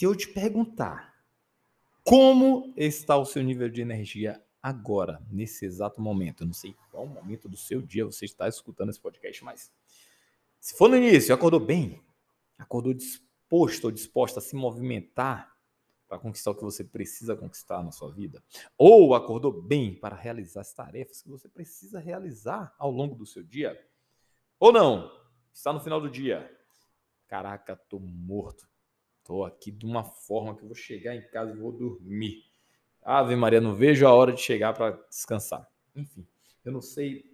se eu te perguntar como está o seu nível de energia agora, nesse exato momento, eu não sei qual momento do seu dia você está escutando esse podcast, mas se for no início, acordou bem, acordou disposto ou disposta a se movimentar para conquistar o que você precisa conquistar na sua vida, ou acordou bem para realizar as tarefas que você precisa realizar ao longo do seu dia, ou não, está no final do dia. Caraca, tô morto. Tô aqui de uma forma que eu vou chegar em casa e vou dormir. Ave Maria, não vejo a hora de chegar para descansar. Enfim, eu não sei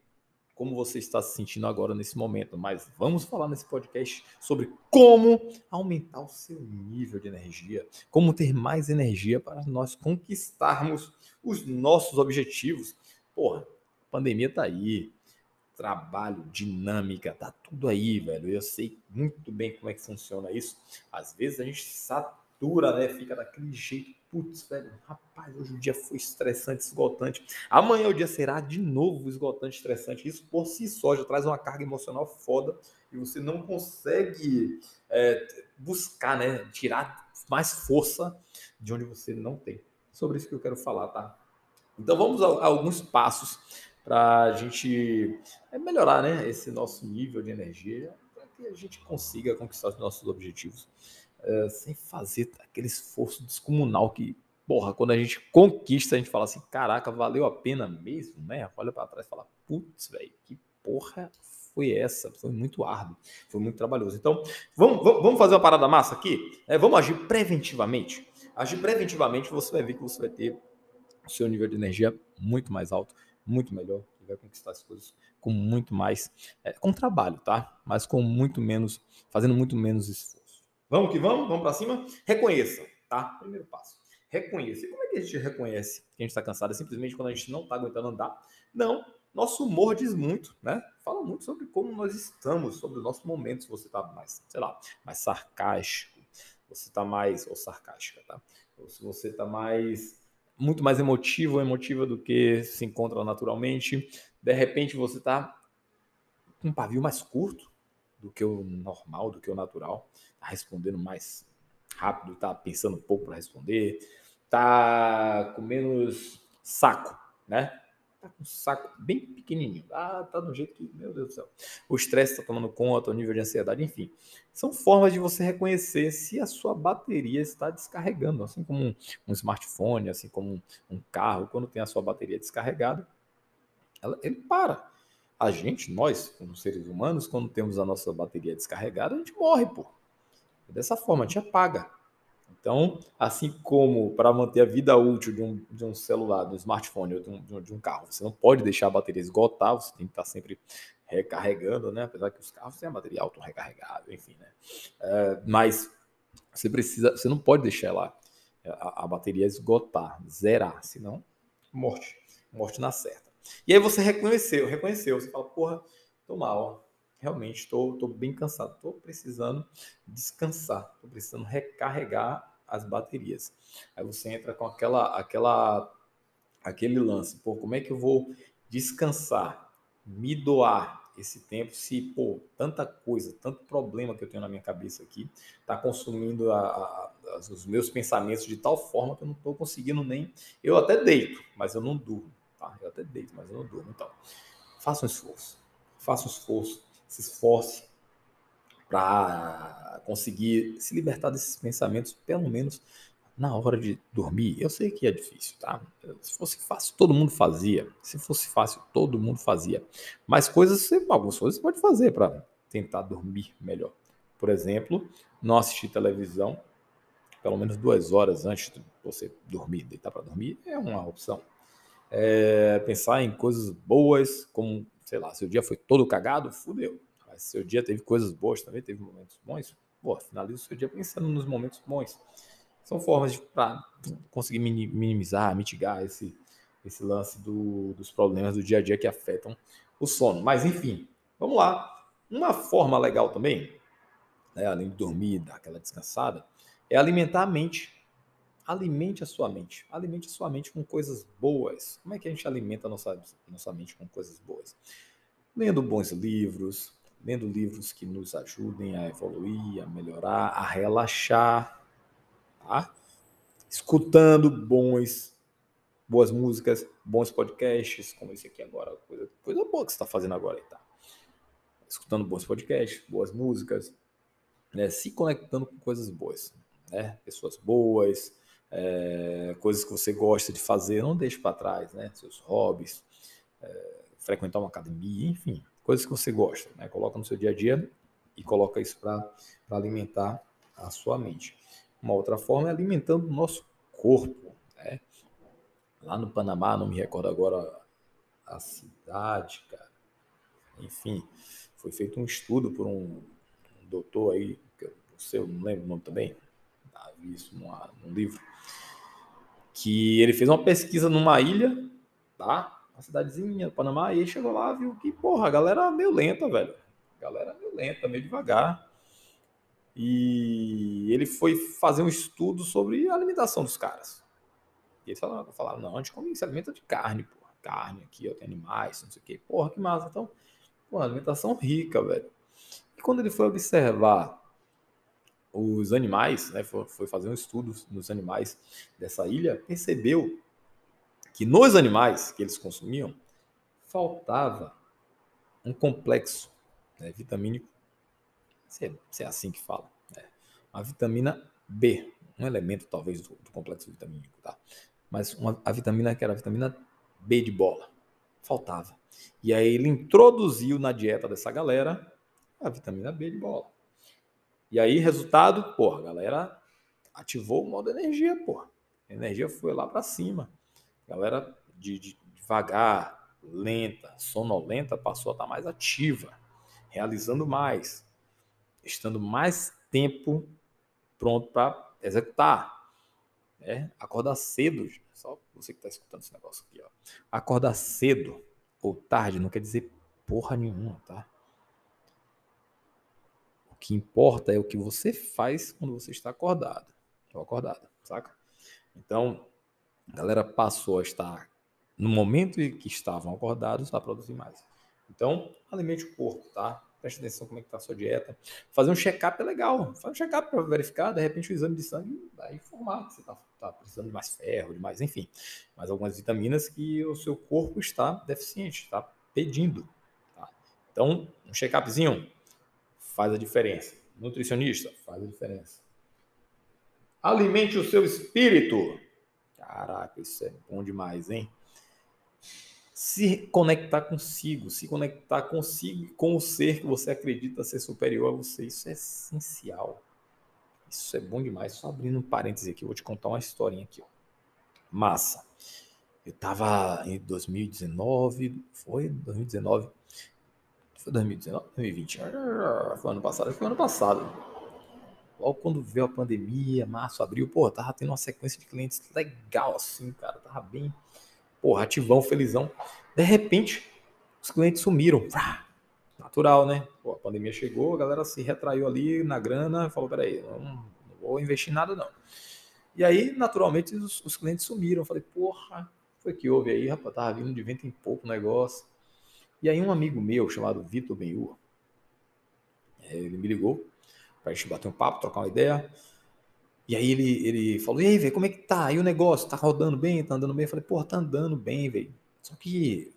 como você está se sentindo agora nesse momento, mas vamos falar nesse podcast sobre como aumentar o seu nível de energia, como ter mais energia para nós conquistarmos os nossos objetivos. Porra, a pandemia tá aí, trabalho, dinâmica, tá tudo aí, velho. Eu sei muito bem como é que funciona isso. Às vezes a gente satura, né? Fica daquele jeito putz, velho, rapaz, hoje o dia foi estressante, esgotante. Amanhã o dia será de novo esgotante, estressante. Isso por si só já traz uma carga emocional foda e você não consegue é, buscar, né, tirar mais força de onde você não tem. Sobre isso que eu quero falar, tá? Então vamos a, a alguns passos para a gente é, melhorar, né, esse nosso nível de energia, para que a gente consiga conquistar os nossos objetivos uh, sem fazer aquele esforço descomunal que, porra, quando a gente conquista, a gente fala assim, caraca, valeu a pena mesmo, né? Olha para trás e fala, putz, velho, que porra foi essa? Foi muito árduo, foi muito trabalhoso. Então, vamos, vamos fazer uma parada massa aqui? É, vamos agir preventivamente. Agir preventivamente, você vai ver que você vai ter o seu nível de energia muito mais alto, muito melhor, e vai conquistar as coisas com muito mais, é, com trabalho, tá? Mas com muito menos, fazendo muito menos esforço. Vamos que vamos, vamos para cima. Reconheça, tá? Primeiro passo. Reconheça. E como é que a gente reconhece que a gente está cansado? É simplesmente quando a gente não está aguentando andar? Não. Nosso humor diz muito, né? Fala muito sobre como nós estamos, sobre o nosso momento. Se você está mais, sei lá, mais sarcástico, você está mais, ou sarcástica, tá? Ou se você está mais, muito mais emotivo ou emotiva do que se encontra naturalmente. De repente você está com um pavio mais curto, do que o normal, do que o natural. Tá respondendo mais rápido, tá pensando um pouco para responder, tá com menos saco, né? Tá com um saco bem pequenininho. Ah, tá do jeito que, meu Deus do céu. O estresse tá tomando conta, o nível de ansiedade, enfim. São formas de você reconhecer se a sua bateria está descarregando, assim como um, um smartphone, assim como um, um carro, quando tem a sua bateria descarregada, ela, ele para a gente, nós, como seres humanos, quando temos a nossa bateria descarregada, a gente morre, pô. Dessa forma, a gente apaga. Então, assim como para manter a vida útil de um, de um celular, de um smartphone ou de um, de um, carro, você não pode deixar a bateria esgotar, você tem que estar sempre recarregando, né? Apesar que os carros têm a bateria auto-recarregável, enfim, né? É, mas você precisa, você não pode deixar lá a, a bateria esgotar, zerar, senão morte, morte na certa. E aí você reconheceu, reconheceu, você fala, porra, tô mal, realmente estou tô, tô bem cansado, estou precisando descansar, estou precisando recarregar as baterias. Aí você entra com aquela, aquela, aquele lance, pô, como é que eu vou descansar, me doar esse tempo se, pô, tanta coisa, tanto problema que eu tenho na minha cabeça aqui, está consumindo a, a, os meus pensamentos de tal forma que eu não estou conseguindo nem. Eu até deito, mas eu não durmo. Tá? Eu até deito, mas eu não durmo. Então, faça um esforço. Faça um esforço. Se esforce para conseguir se libertar desses pensamentos, pelo menos na hora de dormir. Eu sei que é difícil, tá? Se fosse fácil, todo mundo fazia. Se fosse fácil, todo mundo fazia. Mas coisas, algumas coisas você pode fazer para tentar dormir melhor. Por exemplo, não assistir televisão pelo menos duas horas antes de você dormir, deitar para dormir, é uma opção é, pensar em coisas boas, como, sei lá, seu dia foi todo cagado, fudeu. Mas seu dia teve coisas boas também, teve momentos bons, pô, finaliza o seu dia pensando nos momentos bons. São formas para conseguir minimizar, mitigar esse, esse lance do, dos problemas do dia a dia que afetam o sono. Mas, enfim, vamos lá. Uma forma legal também, né, além de dormir, dar aquela descansada, é alimentar a mente alimente a sua mente. Alimente a sua mente com coisas boas. Como é que a gente alimenta a nossa, nossa mente com coisas boas? Lendo bons livros, lendo livros que nos ajudem a evoluir, a melhorar, a relaxar. tá? Escutando bons, boas músicas, bons podcasts, como esse aqui agora, coisa, coisa boa que você está fazendo agora, tá? Escutando bons podcasts, boas músicas, né? Se conectando com coisas boas, né? Pessoas boas, é, coisas que você gosta de fazer, não deixe para trás, né? Seus hobbies, é, frequentar uma academia, enfim, coisas que você gosta, né? Coloca no seu dia a dia e coloca isso para alimentar a sua mente. Uma outra forma é alimentando o nosso corpo, né? Lá no Panamá, não me recordo agora a cidade, cara. Enfim, foi feito um estudo por um, doutor aí, que eu não lembro o nome também, vi isso num livro, que ele fez uma pesquisa numa ilha, tá? Uma cidadezinha do Panamá, e ele chegou lá viu que, porra, a galera meio lenta, velho. A galera meio lenta, meio devagar. E ele foi fazer um estudo sobre a alimentação dos caras. E eles falaram, falaram não, a gente come, se alimenta de carne, porra. Carne aqui, ó, tem animais, não sei o quê. Porra, que massa. Então, porra, alimentação rica, velho. E quando ele foi observar os animais, né, foi, foi fazer um estudo nos animais dessa ilha, percebeu que nos animais que eles consumiam faltava um complexo né, vitamínico, se é, se é, assim que fala, né, a vitamina B, um elemento talvez do, do complexo vitamínico, tá? Mas uma, a vitamina que era a vitamina B de bola, faltava. E aí ele introduziu na dieta dessa galera a vitamina B de bola. E aí, resultado, porra, a galera ativou o modo energia, porra. A energia foi lá para cima. Galera de, de, devagar, lenta, sonolenta, passou a estar tá mais ativa, realizando mais, estando mais tempo pronto para executar. Né? Acordar cedo, só você que está escutando esse negócio aqui, ó. Acordar cedo ou tarde não quer dizer porra nenhuma, tá? O que importa é o que você faz quando você está acordado. Ou acordada, saca? Então, a galera passou a estar no momento em que estavam acordados a produzir mais. Então, alimente o corpo, tá? Preste atenção como é que tá a sua dieta. Fazer um check-up é legal. Faz um check-up para verificar, de repente o exame de sangue vai informar que você está tá precisando de mais ferro, de mais, enfim, mais algumas vitaminas que o seu corpo está deficiente, está pedindo. Tá? Então, um check-upzinho, faz a diferença. Nutricionista, faz a diferença. Alimente o seu espírito. Caraca, isso é bom demais, hein? Se conectar consigo, se conectar consigo, com o ser que você acredita ser superior a você, isso é essencial. Isso é bom demais. Só abrindo um parêntese aqui, eu vou te contar uma historinha aqui. Ó. Massa. Eu tava em 2019, foi 2019, foi 2019, 2020. Foi ano passado, foi ano passado. Logo quando veio a pandemia, março, abril, pô, tava tendo uma sequência de clientes legal assim, cara. Tava bem, porra, ativão, felizão. De repente, os clientes sumiram. Natural, né? Pô, a pandemia chegou, a galera se retraiu ali na grana, falou, peraí, não, não vou investir nada não. E aí, naturalmente, os, os clientes sumiram. Eu falei, porra, foi que houve aí, rapaz, tava vindo de vento em pouco o negócio. E aí um amigo meu, chamado Vitor Benhur, é, ele me ligou para a gente bater um papo, trocar uma ideia. E aí ele, ele falou, e aí, velho, como é que tá? E o negócio, tá rodando bem, tá andando bem? Eu falei, pô, tá andando bem, velho. Só que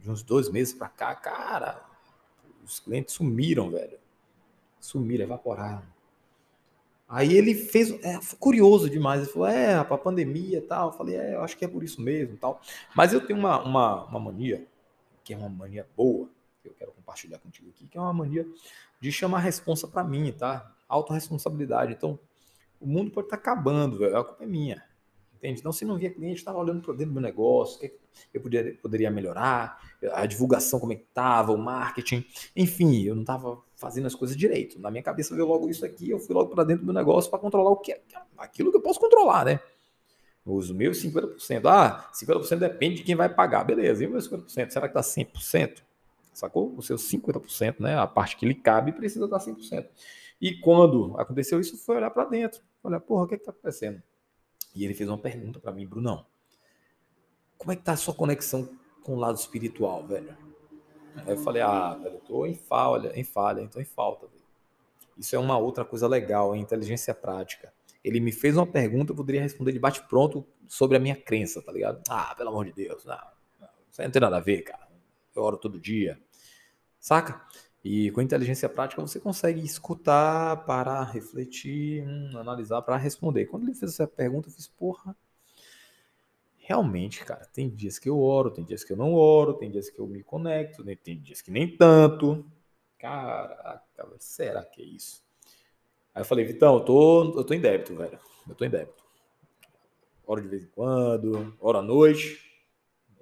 de uns dois meses para cá, cara, os clientes sumiram, velho. Sumiram, evaporaram. Aí ele fez, é, curioso demais, ele falou, é, a pandemia e tal. Eu falei, é, eu acho que é por isso mesmo tal. Mas eu tenho uma, uma, uma mania, que é uma mania boa, eu quero compartilhar contigo aqui, que é uma mania de chamar a responsa para mim, tá? Autoresponsabilidade. Então, o mundo pode estar tá acabando, velho, a culpa é minha. Entende? Então, se não via cliente, estava olhando para dentro do meu negócio, o que eu poderia, poderia melhorar, a divulgação como é que estava, o marketing, enfim, eu não estava fazendo as coisas direito. Na minha cabeça veio logo isso aqui, eu fui logo para dentro do meu negócio para controlar o que aquilo que eu posso controlar, né? Os meus 50%. Ah, 50% depende de quem vai pagar. Beleza, e o meu 50%? Será que está 100%? Sacou? O seu 50%, né? A parte que lhe cabe precisa estar 100%. E quando aconteceu isso, foi olhar para dentro. Olha, porra, o que é está acontecendo? E ele fez uma pergunta para mim, Brunão. Como é que tá a sua conexão com o lado espiritual, velho? Aí eu falei, ah, velho, eu tô em falha, em falha, então em falta, velho. Isso é uma outra coisa legal, em inteligência prática. Ele me fez uma pergunta, eu poderia responder de bate-pronto sobre a minha crença, tá ligado? Ah, pelo amor de Deus, não, não, isso não tem nada a ver, cara. Eu oro todo dia. Saca? E com inteligência prática você consegue escutar, parar, refletir, hum, analisar para responder. Quando ele fez essa pergunta, eu fiz, porra, realmente, cara, tem dias que eu oro, tem dias que eu não oro, tem dias que eu me conecto, né, tem dias que nem tanto. Caraca, será que é isso? Aí eu falei, Vitão, eu tô, eu tô em débito, velho. Eu tô em débito. Oro de vez em quando, oro à noite.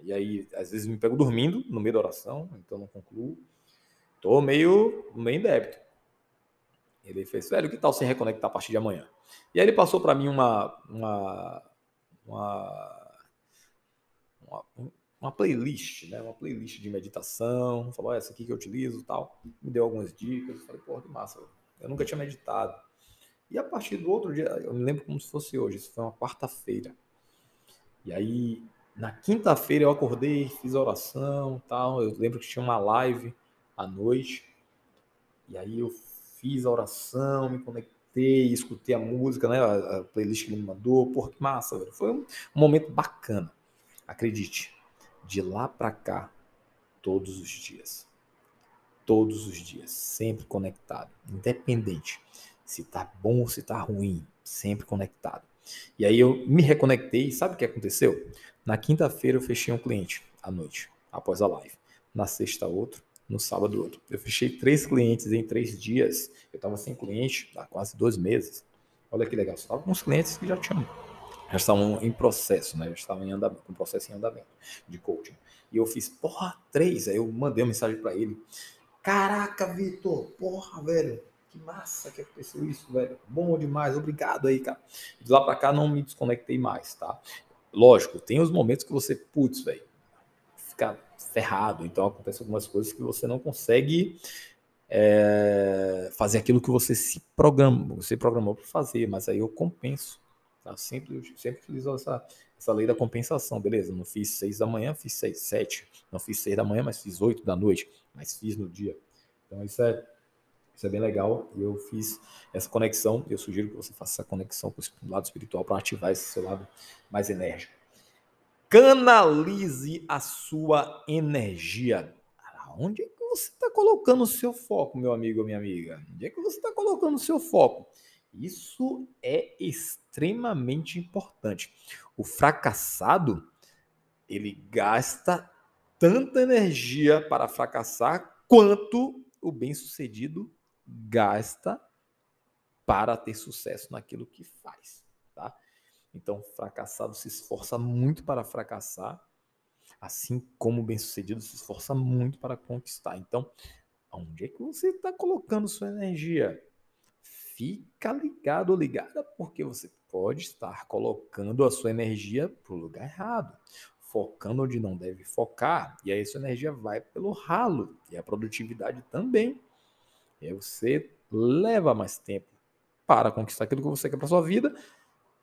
E aí, às vezes, me pego dormindo no meio da oração, então não concluo. Tô meio, meio em débito. Ele fez, velho, que tal se reconectar a partir de amanhã? E aí ele passou para mim uma, uma, uma, uma, uma, playlist, né? Uma playlist de meditação. Falou, essa aqui que eu utilizo tal. Me deu algumas dicas. Falei, porra, que massa. Eu nunca tinha meditado. E a partir do outro dia, eu me lembro como se fosse hoje, isso foi uma quarta-feira. E aí, na quinta-feira eu acordei, fiz oração tal. Eu lembro que tinha uma live à noite. E aí eu fiz a oração, me conectei, escutei a música, né? A, playlist que ele me mandou. Porra, que massa, velho. Foi um, um momento bacana. Acredite, de lá para cá, todos os dias. Todos os dias, sempre conectado, independente se tá bom ou se tá ruim, sempre conectado. E aí eu me reconectei, sabe o que aconteceu? Na quinta-feira eu fechei um cliente à noite, após a live. Na sexta outro, no sábado outro. Eu fechei três clientes em três dias. Eu estava sem cliente há quase dois meses. Olha que legal. Estava com uns clientes que já tinham, já estavam em processo, né? Já estavam em andamento, com processo em andamento de coaching. E eu fiz, porra, três. Aí eu mandei uma mensagem para ele. Caraca, Vitor, porra, velho. Que massa que aconteceu isso, velho. Bom demais, obrigado aí, cara. De lá para cá não me desconectei mais, tá? Lógico, tem os momentos que você, putz, velho, fica ferrado. Então acontece algumas coisas que você não consegue é, fazer aquilo que você se programou, você programou para fazer, mas aí eu compenso. Tá? Sempre, sempre utilizo essa, essa lei da compensação, beleza? Não fiz seis da manhã, fiz seis, sete. Não fiz seis da manhã, mas fiz oito da noite, mas fiz no dia. Então isso é, isso é bem legal. Eu fiz essa conexão. Eu sugiro que você faça essa conexão com o lado espiritual para ativar esse seu lado mais enérgico. Canalize a sua energia. Onde é que você está colocando o seu foco, meu amigo ou minha amiga? Onde é que você está colocando o seu foco? Isso é extremamente importante. O fracassado, ele gasta tanta energia para fracassar quanto o bem-sucedido gasta para ter sucesso naquilo que faz? Então, fracassado se esforça muito para fracassar, assim como o bem-sucedido se esforça muito para conquistar. Então, onde é que você está colocando sua energia? Fica ligado ou ligada, porque você pode estar colocando a sua energia para o lugar errado, focando onde não deve focar, e aí sua energia vai pelo ralo, e a produtividade também. E aí você leva mais tempo para conquistar aquilo que você quer para sua vida,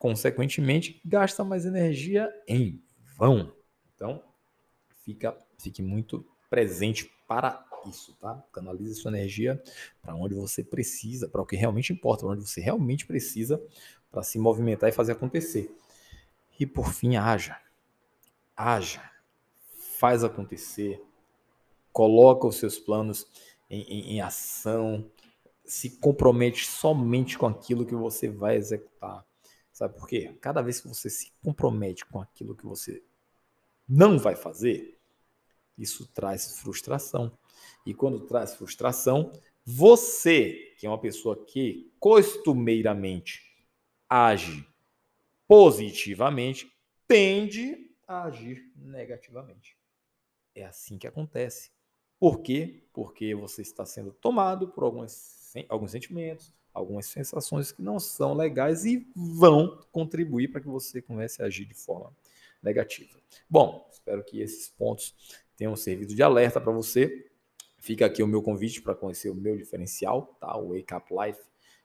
consequentemente, gasta mais energia em vão. Então, fica, fique muito presente para isso, tá? Canalize sua energia para onde você precisa, para o que realmente importa, para onde você realmente precisa para se movimentar e fazer acontecer. E por fim, haja. Haja. Faz acontecer. Coloca os seus planos em, em, em ação. Se compromete somente com aquilo que você vai executar. Sabe por quê? Cada vez que você se compromete com aquilo que você não vai fazer, isso traz frustração. E quando traz frustração, você, que é uma pessoa que costumeiramente age positivamente, tende a agir negativamente. É assim que acontece. Por quê? Porque você está sendo tomado por alguns, alguns sentimentos, algumas sensações que não são legais e vão contribuir para que você comece a agir de forma negativa. Bom, espero que esses pontos tenham servido de alerta para você. Fica aqui o meu convite para conhecer o meu diferencial, tá? O Wake Up Life,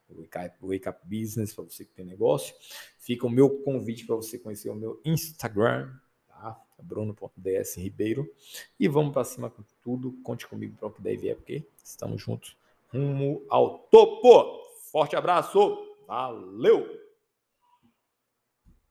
o Wake Up, Business para você que tem negócio. Fica o meu convite para você conhecer o meu Instagram, tá? Bruno.ds Ribeiro. E vamos para cima com tudo. Conte comigo para o que der vier, porque estamos juntos rumo ao topo. Forte abraço, valeu!